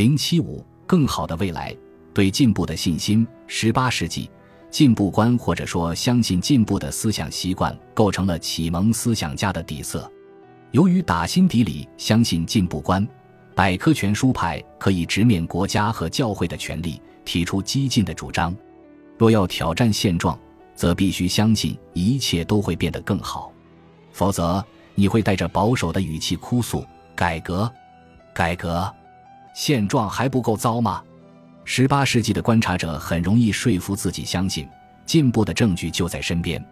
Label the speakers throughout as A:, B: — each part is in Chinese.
A: 零七五更好的未来，对进步的信心。十八世纪，进步观或者说相信进步的思想习惯，构成了启蒙思想家的底色。由于打心底里相信进步观，百科全书派可以直面国家和教会的权力，提出激进的主张。若要挑战现状，则必须相信一切都会变得更好，否则你会带着保守的语气哭诉：“改革，改革。”现状还不够糟吗？十八世纪的观察者很容易说服自己相信进步的证据就在身边。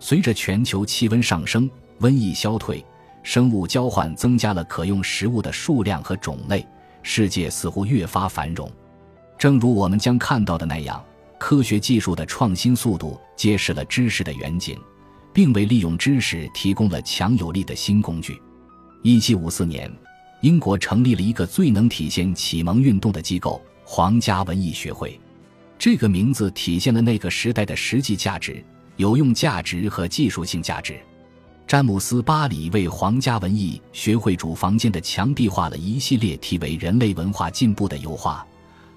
A: 随着全球气温上升、瘟疫消退、生物交换增加了可用食物的数量和种类，世界似乎越发繁荣。正如我们将看到的那样，科学技术的创新速度揭示了知识的远景，并为利用知识提供了强有力的新工具。一七五四年。英国成立了一个最能体现启蒙运动的机构——皇家文艺学会。这个名字体现了那个时代的实际价值、有用价值和技术性价值。詹姆斯·巴里为皇家文艺学会主房间的墙壁画了一系列题为“人类文化进步”的油画，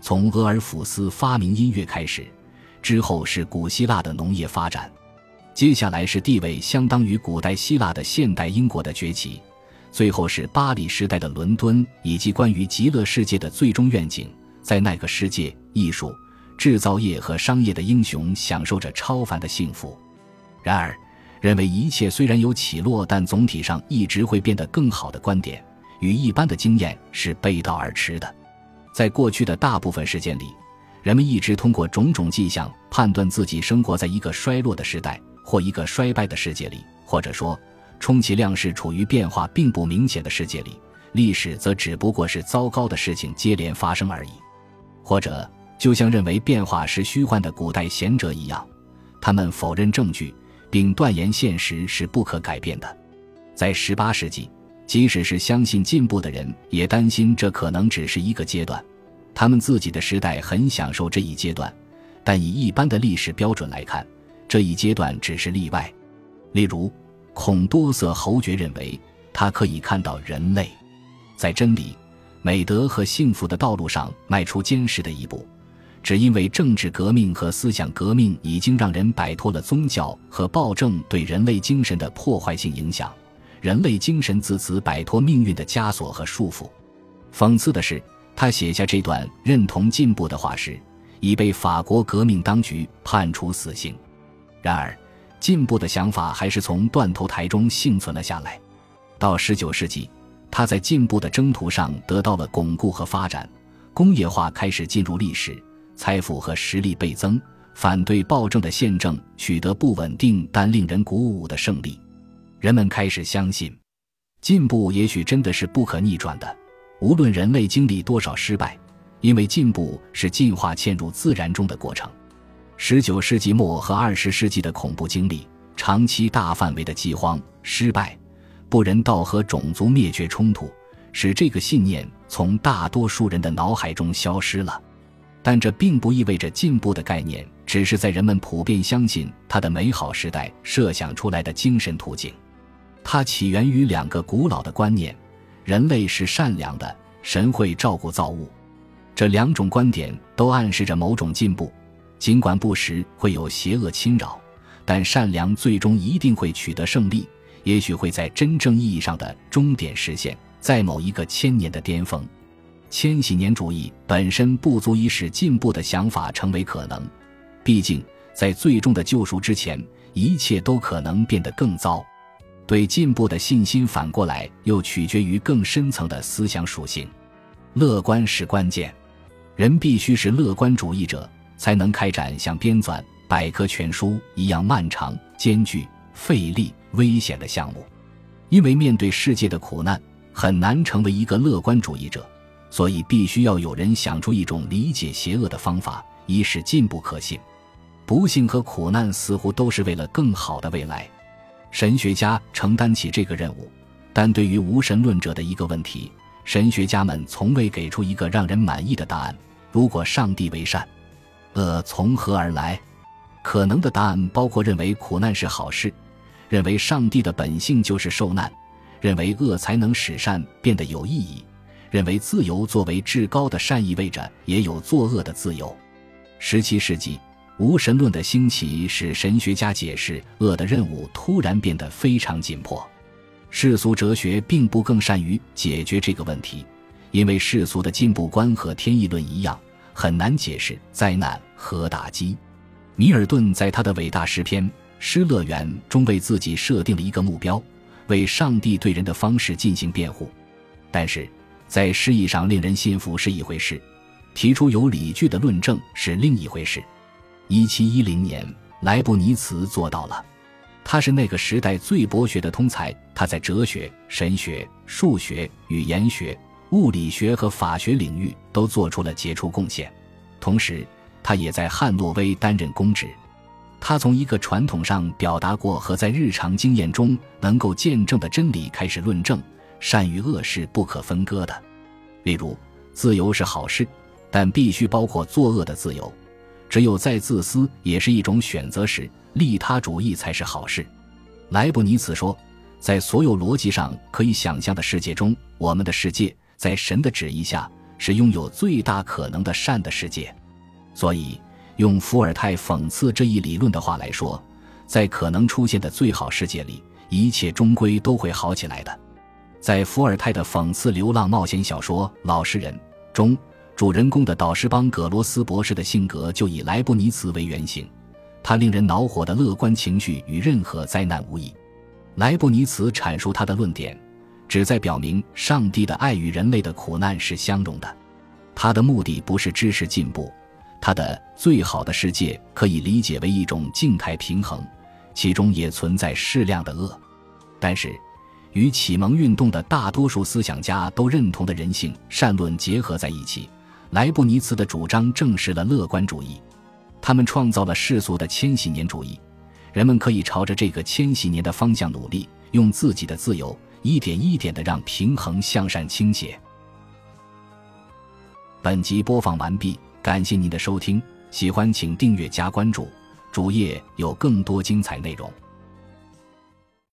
A: 从俄尔甫斯发明音乐开始，之后是古希腊的农业发展，接下来是地位相当于古代希腊的现代英国的崛起。最后是巴黎时代的伦敦，以及关于极乐世界的最终愿景。在那个世界，艺术、制造业和商业的英雄享受着超凡的幸福。然而，认为一切虽然有起落，但总体上一直会变得更好的观点，与一般的经验是背道而驰的。在过去的大部分时间里，人们一直通过种种迹象判断自己生活在一个衰落的时代，或一个衰败的世界里，或者说。充其量是处于变化并不明显的世界里，历史则只不过是糟糕的事情接连发生而已。或者，就像认为变化是虚幻的古代贤者一样，他们否认证据，并断言现实是不可改变的。在十八世纪，即使是相信进步的人，也担心这可能只是一个阶段。他们自己的时代很享受这一阶段，但以一般的历史标准来看，这一阶段只是例外。例如。孔多瑟侯爵认为，他可以看到人类在真理、美德和幸福的道路上迈出坚实的一步，只因为政治革命和思想革命已经让人摆脱了宗教和暴政对人类精神的破坏性影响，人类精神自此摆脱命运的枷锁和束缚。讽刺的是，他写下这段认同进步的话时，已被法国革命当局判处死刑。然而。进步的想法还是从断头台中幸存了下来。到十九世纪，他在进步的征途上得到了巩固和发展，工业化开始进入历史，财富和实力倍增，反对暴政的宪政取得不稳定但令人鼓舞的胜利。人们开始相信，进步也许真的是不可逆转的，无论人类经历多少失败，因为进步是进化嵌入自然中的过程。十九世纪末和二十世纪的恐怖经历，长期大范围的饥荒、失败、不人道和种族灭绝冲突，使这个信念从大多数人的脑海中消失了。但这并不意味着进步的概念只是在人们普遍相信它的美好时代设想出来的精神途径。它起源于两个古老的观念：人类是善良的，神会照顾造物。这两种观点都暗示着某种进步。尽管不时会有邪恶侵扰，但善良最终一定会取得胜利，也许会在真正意义上的终点实现，在某一个千年的巅峰。千禧年主义本身不足以使进步的想法成为可能，毕竟在最终的救赎之前，一切都可能变得更糟。对进步的信心反过来又取决于更深层的思想属性，乐观是关键，人必须是乐观主义者。才能开展像编纂百科全书一样漫长、艰巨、费力、危险的项目，因为面对世界的苦难，很难成为一个乐观主义者，所以必须要有人想出一种理解邪恶的方法，以使进步可信。不幸和苦难似乎都是为了更好的未来。神学家承担起这个任务，但对于无神论者的一个问题，神学家们从未给出一个让人满意的答案：如果上帝为善。恶从何而来？可能的答案包括认为苦难是好事，认为上帝的本性就是受难，认为恶才能使善变得有意义，认为自由作为至高的善，意味着也有作恶的自由。十七世纪，无神论的兴起使神学家解释恶的任务突然变得非常紧迫。世俗哲学并不更善于解决这个问题，因为世俗的进步观和天意论一样，很难解释灾难和打击。米尔顿在他的伟大诗篇《失乐园》中为自己设定了一个目标。为上帝对人的方式进行辩护，但是在诗意上令人信服是一回事，提出有理据的论证是另一回事。一七一零年，莱布尼茨做到了，他是那个时代最博学的通才。他在哲学、神学、数学、语言学、物理学和法学领域都做出了杰出贡献，同时他也在汉诺威担任公职。他从一个传统上表达过和在日常经验中能够见证的真理开始论证，善与恶是不可分割的。例如，自由是好事，但必须包括作恶的自由。只有在自私也是一种选择时，利他主义才是好事。莱布尼茨说，在所有逻辑上可以想象的世界中，我们的世界在神的旨意下是拥有最大可能的善的世界。所以。用伏尔泰讽刺这一理论的话来说，在可能出现的最好世界里，一切终归都会好起来的。在伏尔泰的讽刺流浪冒险小说《老实人》中，主人公的导师邦葛罗斯博士的性格就以莱布尼茨为原型。他令人恼火的乐观情绪与任何灾难无异。莱布尼茨阐述他的论点，旨在表明上帝的爱与人类的苦难是相容的。他的目的不是知识进步。他的最好的世界可以理解为一种静态平衡，其中也存在适量的恶。但是，与启蒙运动的大多数思想家都认同的人性善论结合在一起，莱布尼茨的主张证实了乐观主义。他们创造了世俗的千禧年主义，人们可以朝着这个千禧年的方向努力，用自己的自由一点一点的让平衡向善倾斜。本集播放完毕。感谢您的收听，喜欢请订阅加关注，主页有更多精彩内容。